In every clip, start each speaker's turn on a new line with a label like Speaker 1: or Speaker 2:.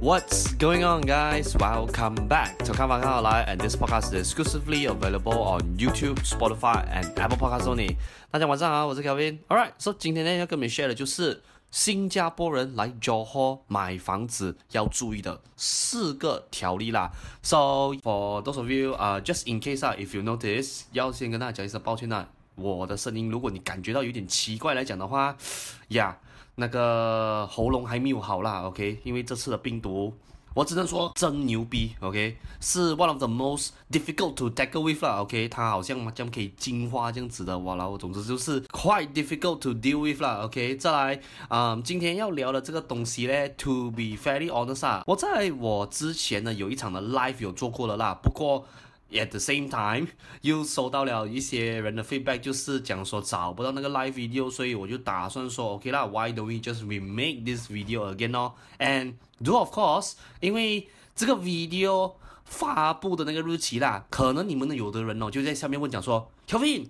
Speaker 1: What's going on, guys? Welcome back to 看法看好来 and this podcast is exclusively available on YouTube, Spotify, and Apple Podcasts only. 大家晚上好，我是 Kevin. All right, so 今天呢要跟你们 share 的就是新加坡人来 Johor 买房子要注意的四个条例啦。So for those of you, uh, just in case 啊，if you notice，要先跟大家讲一声抱歉啦。我的声音，如果你感觉到有点奇怪来讲的话，呀。那个喉咙还没有好啦，OK，因为这次的病毒，我只能说真牛逼，OK，是 one of the most difficult to tackle with 啦，OK，它好像这样可以进化这样子的，哇，然后总之就是 quite difficult to deal with 啦，OK，再来，嗯，今天要聊的这个东西呢，to be fairly honest 啊，我在我之前呢有一场的 live 有做过了啦，不过。At the same time，又收到了一些人的 feedback，就是讲说找不到那个 live video，所以我就打算说，OK 啦，Why don't we just remake this video again 哦？And do of course，因为这个 video 发布的那个日期啦，可能你们的有的人哦就在下面问讲说，Kevin，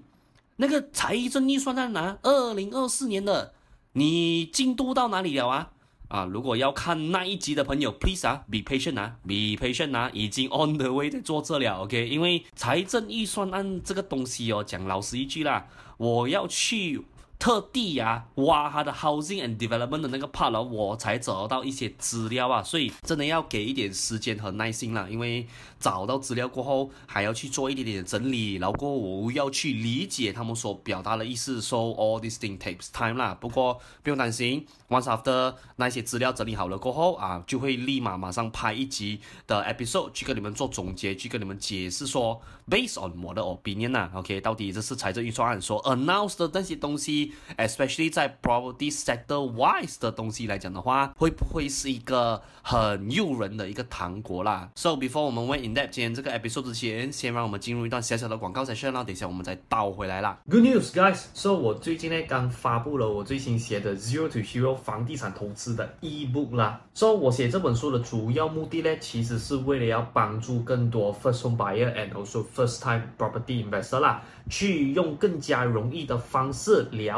Speaker 1: 那个财政预算案啊，二零二四年的，你进度到哪里了啊？啊，如果要看那一集的朋友，please 啊，be patient 啊，be patient 啊，已经 on the way 在做这了，OK？因为财政预算案这个东西哦，讲老实一句啦，我要去。特地呀、啊，挖他的 housing and development 的那个 part 了，我才找到一些资料啊，所以真的要给一点时间和耐心啦，因为找到资料过后，还要去做一点点整理，然后我要去理解他们所表达的意思，so all these things takes time 啦。不过不用担心，once after 那些资料整理好了过后啊，就会立马马上拍一集的 episode 去跟你们做总结，去跟你们解释说，based on 我的 opinion 啊，OK，到底这是财政预算案所 announce 的那些东西。Especially 在 property sector wise 的东西来讲的话，会不会是一个很诱人的一个糖果啦？So before 我们 went in depth 今天这个 episode 之前，先让我们进入一段小小的广告 session 啦。等一下我们再倒回来啦。
Speaker 2: Good news, guys! So 我最近呢刚发布了我最新写的 Zero to Hero 房地产投资的 ebook 啦。So 我写这本书的主要目的呢，其实是为了要帮助更多 first home buyer and also first time property investor 啦，去用更加容易的方式了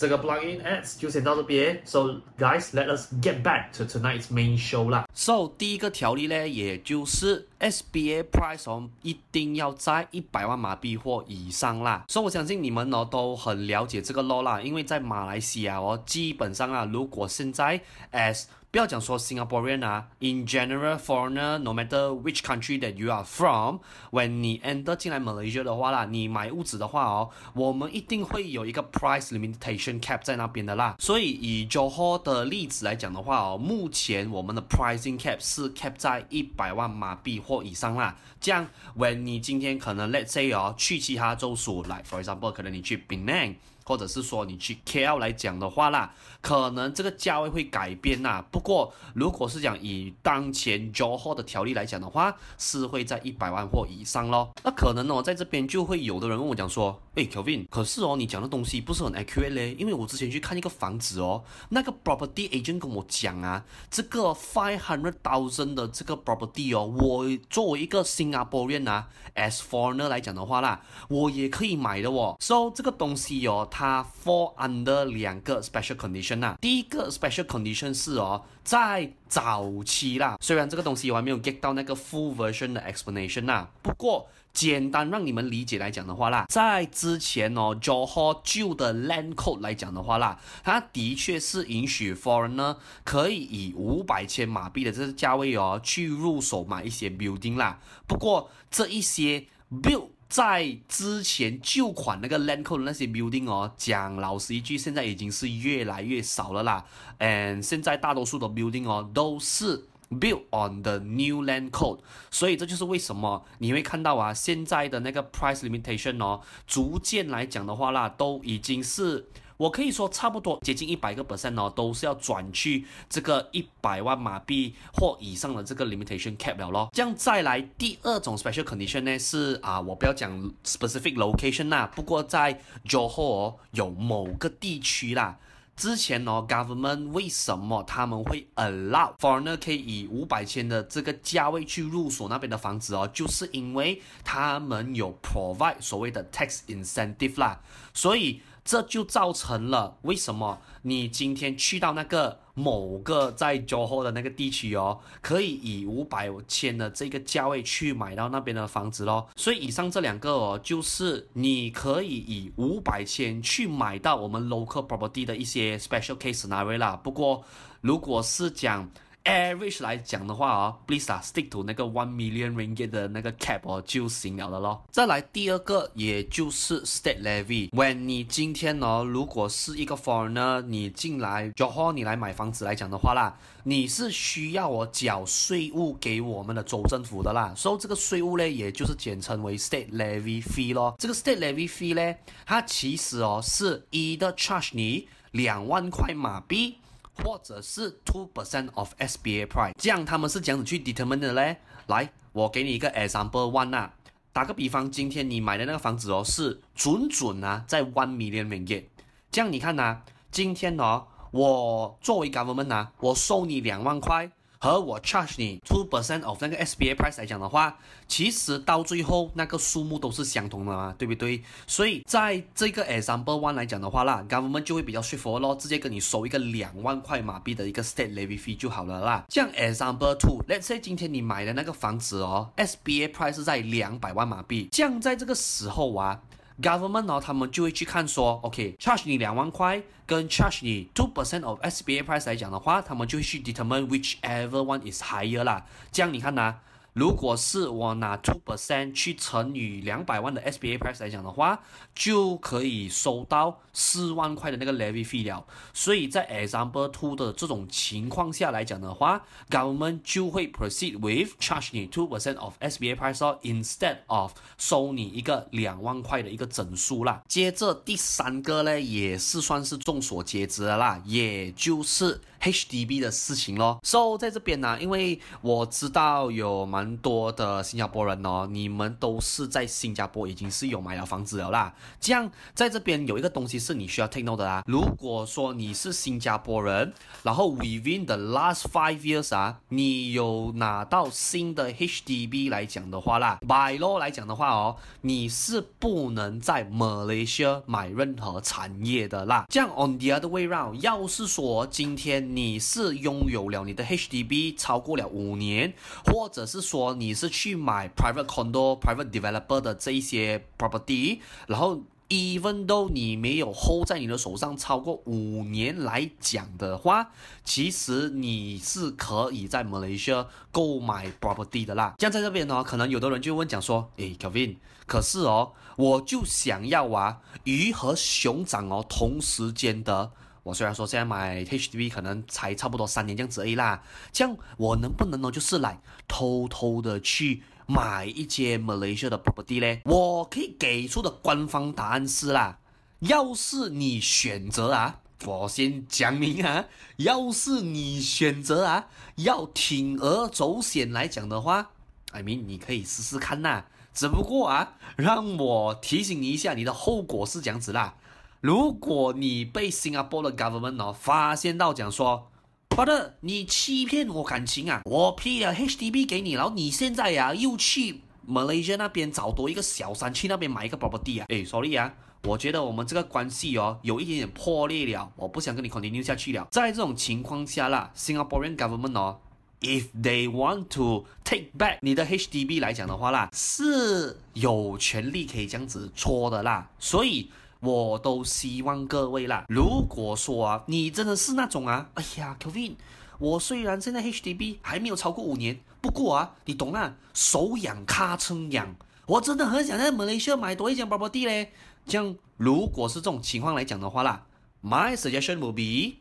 Speaker 2: 这个 plugin ads 就先到这边，So guys, let us get back to tonight's main show 啦。
Speaker 1: So 第一个条例呢，也就是 SBA price 哦，一定要在一百万马币或以上啦。所以我相信你们哦都很了解这个 law 啦，因为在马来西亚哦，基本上啊，如果现在 as 不要讲说 Singaporean 啊，in general foreigner，no matter which country that you are from，when 你 enter 进来 Malaysia 的话啦，你买屋子的话哦，我们一定会有一个 price limitation cap 在那边的啦。所以以 Johor 的例子来讲的话哦，目前我们的 pricing cap 是 cap 在一百万马币或以上啦。这样，when 你今天可能 let's say 哦，去其他州属，like for example，可能你去 Benin。或者是说你去 KL 来讲的话啦，可能这个价位会改变呐。不过如果是讲以当前 Johor 的条例来讲的话，是会在一百万或以上咯。那可能哦，在这边就会有的人问我讲说，诶，Kelvin，可是哦，你讲的东西不是很 accurate 嘞，因为我之前去看一个房子哦，那个 property agent 跟我讲啊，这个 five hundred thousand 的这个 property 哦，我作为一个新加坡人啊，as foreigner 来讲的话啦，我也可以买的哦。So 这个东西哦。它 fall under 两个 special condition 啊，第一个 special condition 是哦，在早期啦，虽然这个东西我还没有 get 到那个 full version 的 explanation 啊，不过简单让你们理解来讲的话啦，在之前哦，Johor 旧的 land code 来讲的话啦，它的确是允许 foreigner 可以以五百千马币的这个价位哦，去入手买一些 building 啦，不过这一些 build 在之前旧款那个 land code 的那些 building 哦，讲老实一句，现在已经是越来越少了啦。嗯现在大多数的 building 哦，都是 built on the new land code，所以这就是为什么你会看到啊，现在的那个 price limitation 哦，逐渐来讲的话啦，都已经是。我可以说差不多接近一百个 percent 哦，都是要转去这个一百万马币或以上的这个 limitation cap 了咯。这样再来第二种 special condition 呢是啊，我不要讲 specific location 啦，不过在 Johor 有某个地区啦，之前哦 government 为什么他们会 allow foreigner 可以以五百千的这个价位去入手那边的房子哦，就是因为他们有 provide 所谓的 tax incentive 啦，所以。这就造成了为什么你今天去到那个某个在交货的那个地区哦，可以以五百千的这个价位去买到那边的房子咯。所以以上这两个哦，就是你可以以五百千去买到我们 local property 的一些 special case scenario 啦。不过如果是讲，Average 来讲的话哦，please 啊，stick to 那个 one million ringgit 的那个 cap 哦就行了的咯。再来第二个，也就是 state levy。When 你今天哦，如果是一个 foreigner，你进来 j o h o 你来买房子来讲的话啦，你是需要我缴税务给我们的州政府的啦。所以这个税务呢，也就是简称为 state levy fee 咯。这个 state levy fee 呢，它其实哦是 either charge 你两万块马币。或者是 two percent of SBA price，这样他们是怎样子去 determine 的嘞。来，我给你一个 example one 啊，打个比方，今天你买的那个房子哦，是准准啊，在 one million ringgit。这样你看呐、今天哦，我作为 government 啊，我收你两万块。和我 charge 你 two percent of 那个 SBA price 来讲的话，其实到最后那个数目都是相同的嘛，对不对？所以在这个 example one 来讲的话啦，government 就会比较 straightforward 咯，直接跟你收一个两万块马币的一个 state levy fee 就好了啦。像 example two，let's say 今天你买的那个房子哦，SBA price 是在两百万马币，这样在这个时候啊。Government 呢，他们就会去看说，OK，charge 你两万块，跟 charge 你 two percent of SBA price 来讲的话，他们就会去 determine whichever one is higher 啦。这样你看呐。如果是我拿 two percent 去乘以两百万的 SBA price 来讲的话，就可以收到四万块的那个 levy fee 了。所以在 example two 的这种情况下来讲的话，government 就会 proceed with charge 你 two percent of SBA price instead of 收你一个两万块的一个整数啦。接着第三个呢，也是算是众所皆知的啦，也就是 HDB 的事情咯。So 在这边呢，因为我知道有蛮多的新加坡人哦，你们都是在新加坡已经是有买了房子了啦。这样在这边有一个东西是你需要 take note 的啦。如果说你是新加坡人，然后 within the last five years 啊，你有拿到新的 HDB 来讲的话啦，by law 来讲的话哦，你是不能在 Malaysia 买任何产业的啦。这样 on the other way round，要是说今天你是拥有了你的 HDB 超过了五年，或者是说你是去买 private condo、private developer 的这一些 property，然后 even though 你没有 hold 在你的手上超过五年来讲的话，其实你是可以在 Malaysia 购买 property 的啦。像在这边呢，可能有的人就问讲说，诶 k e v i n 可是哦，我就想要啊，鱼和熊掌哦同时间的。我虽然说现在买 HDB 可能才差不多三年这样子而已啦，这样我能不能呢，就是来偷偷的去买一间 Malaysia 的 property 嘞？我可以给出的官方答案是啦，要是你选择啊，我先讲明啊，要是你选择啊，要铤而走险来讲的话，I mean 你可以试试看呐。只不过啊，让我提醒你一下，你的后果是这样子啦。如果你被新加坡的 government 哦发现到讲说，Brother，你欺骗我感情啊，我批了 HDB 给你，然后你现在呀、又去 Malaysia 那边找多一个小三去那边买一个 property 啊，诶，sorry 啊，我觉得我们这个关系哦有一点点破裂了，我不想跟你 continue 下去了。在这种情况下啦，Singaporean government 哦。If they want to take back 你的 HDB 来讲的话啦，是有权利可以这样子搓的啦，所以我都希望各位啦，如果说啊，你真的是那种啊，哎呀，Kevin，我虽然现在 HDB 还没有超过五年，不过啊，你懂啊，手痒卡称痒，我真的很想在马来西亚买多一间 property 嘞。这样，如果是这种情况来讲的话啦，my suggestion will be。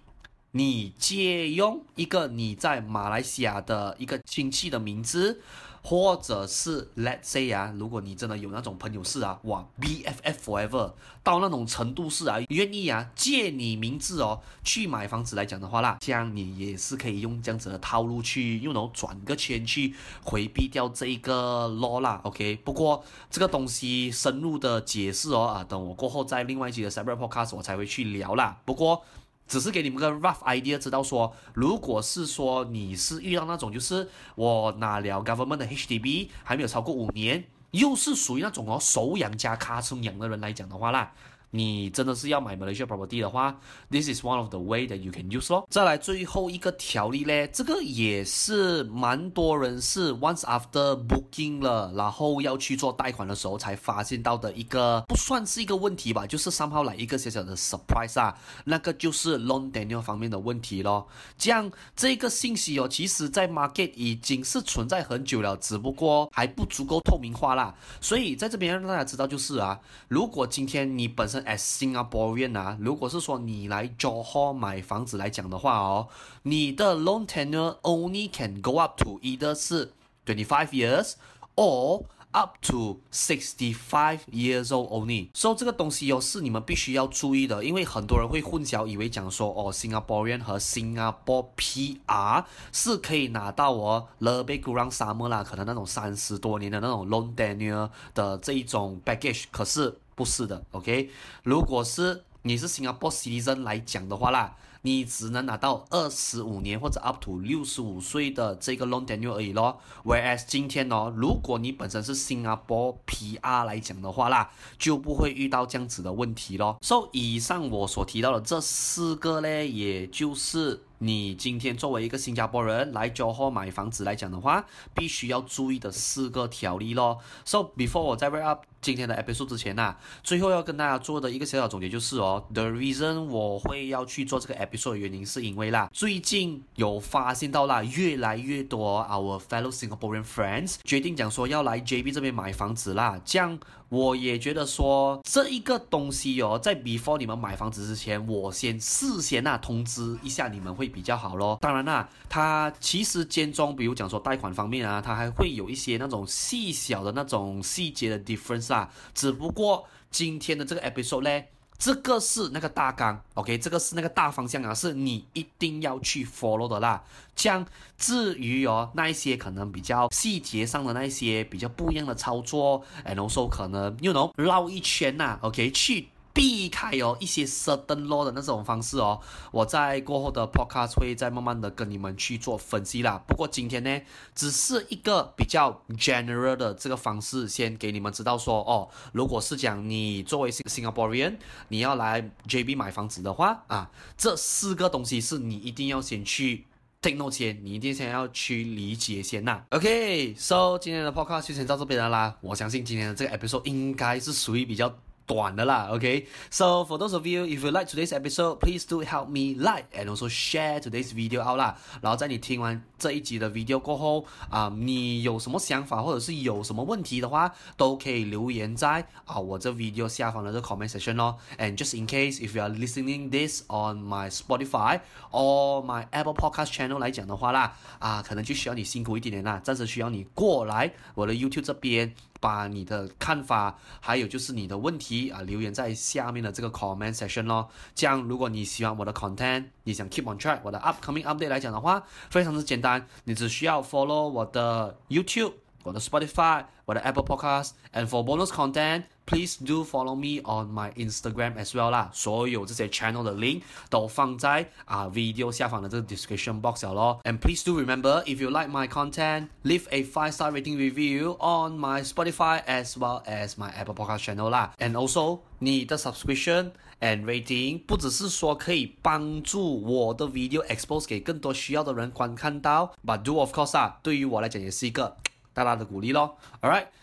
Speaker 1: 你借用一个你在马来西亚的一个亲戚的名字，或者是 Let's say 啊，如果你真的有那种朋友是啊，哇，BFF forever 到那种程度是啊，愿意啊借你名字哦去买房子来讲的话啦，这样你也是可以用这样子的套路去用然后转个圈去回避掉这一个 law 啦，OK？不过这个东西深入的解释哦啊，等我过后在另外一集的 separate podcast 我才会去聊啦。不过。只是给你们个 rough idea，知道说，如果是说你是遇到那种，就是我拿了 government 的 HDB 还没有超过五年，又是属于那种哦手痒加卡称痒的人来讲的话啦。你真的是要买 Malaysia property 的话，this is one of the way that you can use 咯。再来最后一个条例嘞，这个也是蛮多人是 once after booking 了，然后要去做贷款的时候才发现到的一个，不算是一个问题吧，就是上号来一个小小的 surprise 啊，那个就是 loan tenure 方面的问题咯。这样这个信息哦，其实在 market 已经是存在很久了，只不过还不足够透明化啦。所以在这边让大家知道就是啊，如果今天你本身 as Singaporean 啊，如果是说你来 Johor 买房子来讲的话哦，你的 loan tenure only can go up to either 是 twenty five years or up to sixty five years old only。所以这个东西哦是你们必须要注意的，因为很多人会混淆，以为讲说哦 Singaporean 和 Singapore PR 是可以拿到哦 lebih kurang sama 啦，可能那种三十多年的那种 loan tenure 的这一种 baggage，可是。不是的，OK。如果是你是 Singapore citizen 来讲的话啦，你只能拿到二十五年或者 up to 六十五岁的这个 loan tenure 而已咯。Whereas 今天哦，如果你本身是 Singapore PR 来讲的话啦，就不会遇到这样子的问题咯。So 以上我所提到的这四个呢，也就是。你今天作为一个新加坡人来 Johor 买房子来讲的话，必须要注意的四个条例咯。So before 我在 wrap up 今天的 episode 之前呐、啊，最后要跟大家做的一个小小总结就是哦，the reason 我会要去做这个 episode 的原因是因为啦，最近有发现到啦，越来越多 our fellow Singaporean friends 决定讲说要来 JB 这边买房子啦，这样。我也觉得说这一个东西哦，在 before 你们买房子之前，我先事先啊通知一下你们会比较好咯。当然啦，它其实间中，比如讲说贷款方面啊，它还会有一些那种细小的那种细节的 difference 啊。只不过今天的这个 episode 呢。这个是那个大纲，OK，这个是那个大方向啊，是你一定要去 follow 的啦。这样至于哦，那一些可能比较细节上的那一些比较不一样的操作，and also 可能 you know 绕一圈呐，OK，去。避开哦一些 certain law 的那种方式哦，我在过后的 podcast 会再慢慢的跟你们去做分析啦。不过今天呢，只是一个比较 general 的这个方式，先给你们知道说哦，如果是讲你作为 Singaporean，你要来 JB 买房子的话啊，这四个东西是你一定要先去 take note 先，你一定先要去理解先呐。OK，so 今天的 podcast 就先到这边了啦。我相信今天的这个 episode 应该是属于比较。短的啦，OK？So for those of you if you like today's episode, please do help me like and also share today's video out 啦。然后在你听完这一集的 video 过后啊，你有什么想法或者是有什么问题的话，都可以留言在啊我这 video 下方的这个 comment section 咯。And just in case if you are listening this on my Spotify or my Apple Podcast channel 来讲的话啦，啊，可能就需要你辛苦一点点啦，暂时需要你过来我的 YouTube 这边。把你的看法，还有就是你的问题啊，留言在下面的这个 comment section 咯。这样，如果你喜欢我的 content，你想 keep on track 我的 upcoming update 来讲的话，非常的简单，你只需要 follow 我的 YouTube。我的 Spotify，我的 Apple Podcast，and for bonus content content，please do follow me on my Instagram as well 啦。所有这些 channel 的 link 都放在啊 video 下方的这个 description box 了咯。And please do remember，if you like my content，leave a five star rating review on my Spotify as well as my Apple Podcast channel 啦。And also，你的 subscription and rating 不只是说可以帮助我的 video expose 给更多需要的人观看到，but do of course 啊，对于我来讲也是一个。大大的鼓励咯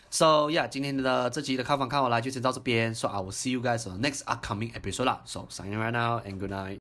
Speaker 1: ，Alright，so yeah，今天的这集的看房看回来就先到这边，so I will see you guys on the next upcoming episode 啦，so signing right now and good night。